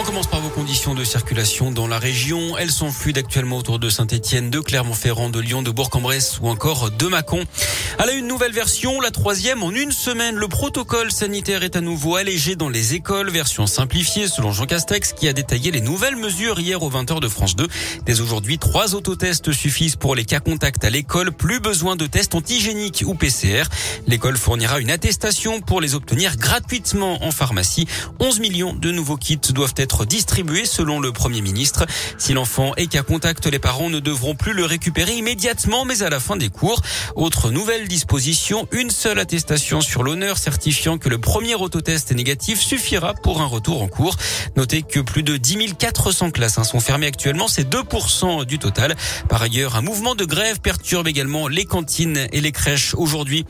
On commence par vos conditions de circulation dans la région. Elles sont fluides actuellement autour de Saint-Etienne, de Clermont-Ferrand, de Lyon, de Bourg-en-Bresse ou encore de Mâcon. À la une nouvelle version, la troisième en une semaine. Le protocole sanitaire est à nouveau allégé dans les écoles, version simplifiée selon Jean Castex qui a détaillé les nouvelles mesures hier aux 20h de France 2. Dès aujourd'hui, trois autotests suffisent pour les cas contacts à l'école. Plus besoin de tests antigéniques ou PCR. L'école fournira une attestation pour les obtenir gratuitement en pharmacie. 11 millions de nouveaux kits doivent être être distribué selon le Premier ministre. Si l'enfant est qu'à contact, les parents ne devront plus le récupérer immédiatement, mais à la fin des cours. Autre nouvelle disposition, une seule attestation sur l'honneur certifiant que le premier autotest est négatif suffira pour un retour en cours. Notez que plus de 10 400 classes hein, sont fermées actuellement, c'est 2% du total. Par ailleurs, un mouvement de grève perturbe également les cantines et les crèches aujourd'hui.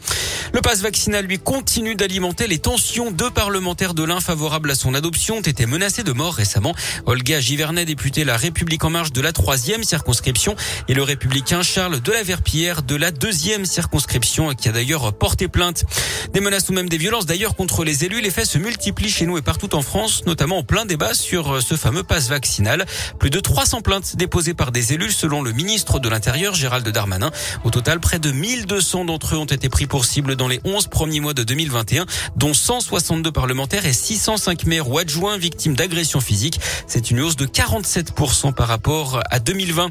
Le passe vaccinal, lui, continue d'alimenter les tensions. Deux parlementaires de l'un favorables à son adoption ont été menacés de mort récemment. Olga Givernet, députée La République en marche de la troisième circonscription et le républicain Charles de la Verpillière de la deuxième circonscription qui a d'ailleurs porté plainte. Des menaces ou même des violences d'ailleurs contre les élus. Les faits se multiplient chez nous et partout en France, notamment en plein débat sur ce fameux passe vaccinal. Plus de 300 plaintes déposées par des élus selon le ministre de l'Intérieur Gérald Darmanin. Au total, près de 1200 d'entre eux ont été pris pour cible dans les 11 premiers mois de 2021, dont 162 parlementaires et 605 maires ou adjoints victimes d'agressions C'est une hausse de 47% par rapport à 2020.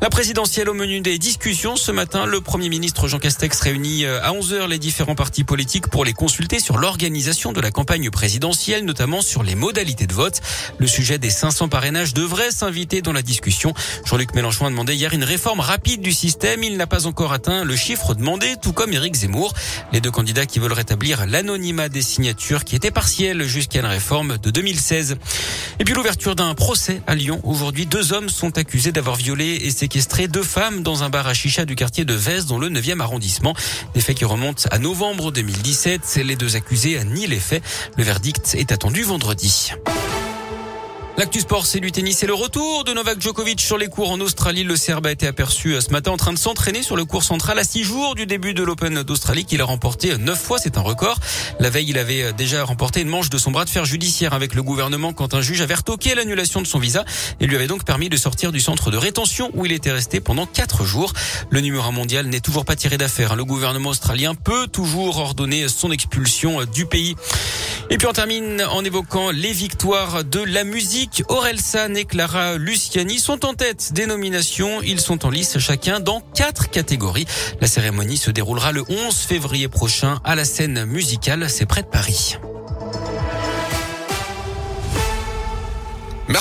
La présidentielle au menu des discussions. Ce matin, le Premier ministre Jean Castex réunit euh, à 11h les différents partis politiques pour les consulter sur l'organisation de la campagne présidentielle, notamment sur les modalités de vote. Le sujet des 500 parrainages devrait s'inviter dans la discussion. Jean-Luc Mélenchon a demandé hier une réforme rapide du système. Il n'a pas encore atteint le chiffre demandé, tout comme Éric Zemmour. Les deux candidats qui veulent rétablir l'anonymat des signatures qui était partiel jusqu'à une réforme de 2016. Et puis l'ouverture d'un procès à Lyon. Aujourd'hui, deux hommes sont accusés d'avoir violé et séquestré deux femmes dans un bar à chicha du quartier de Vez dans le 9e arrondissement. Des faits qui remontent à novembre 2017. Les deux accusés nient les faits. Le verdict est attendu vendredi. L'actu sport, c'est du tennis et le retour de Novak Djokovic sur les cours en Australie. Le Serbe a été aperçu euh, ce matin en train de s'entraîner sur le cours central à six jours du début de l'Open d'Australie qu'il a remporté neuf fois. C'est un record. La veille, il avait euh, déjà remporté une manche de son bras de fer judiciaire avec le gouvernement quand un juge avait retoqué l'annulation de son visa et lui avait donc permis de sortir du centre de rétention où il était resté pendant quatre jours. Le numéro un mondial n'est toujours pas tiré d'affaire. Le gouvernement australien peut toujours ordonner son expulsion euh, du pays. Et puis on termine en évoquant les victoires de la musique. Orelsan et Clara Luciani sont en tête des nominations. Ils sont en lice chacun dans quatre catégories. La cérémonie se déroulera le 11 février prochain à la scène musicale. C'est près de Paris.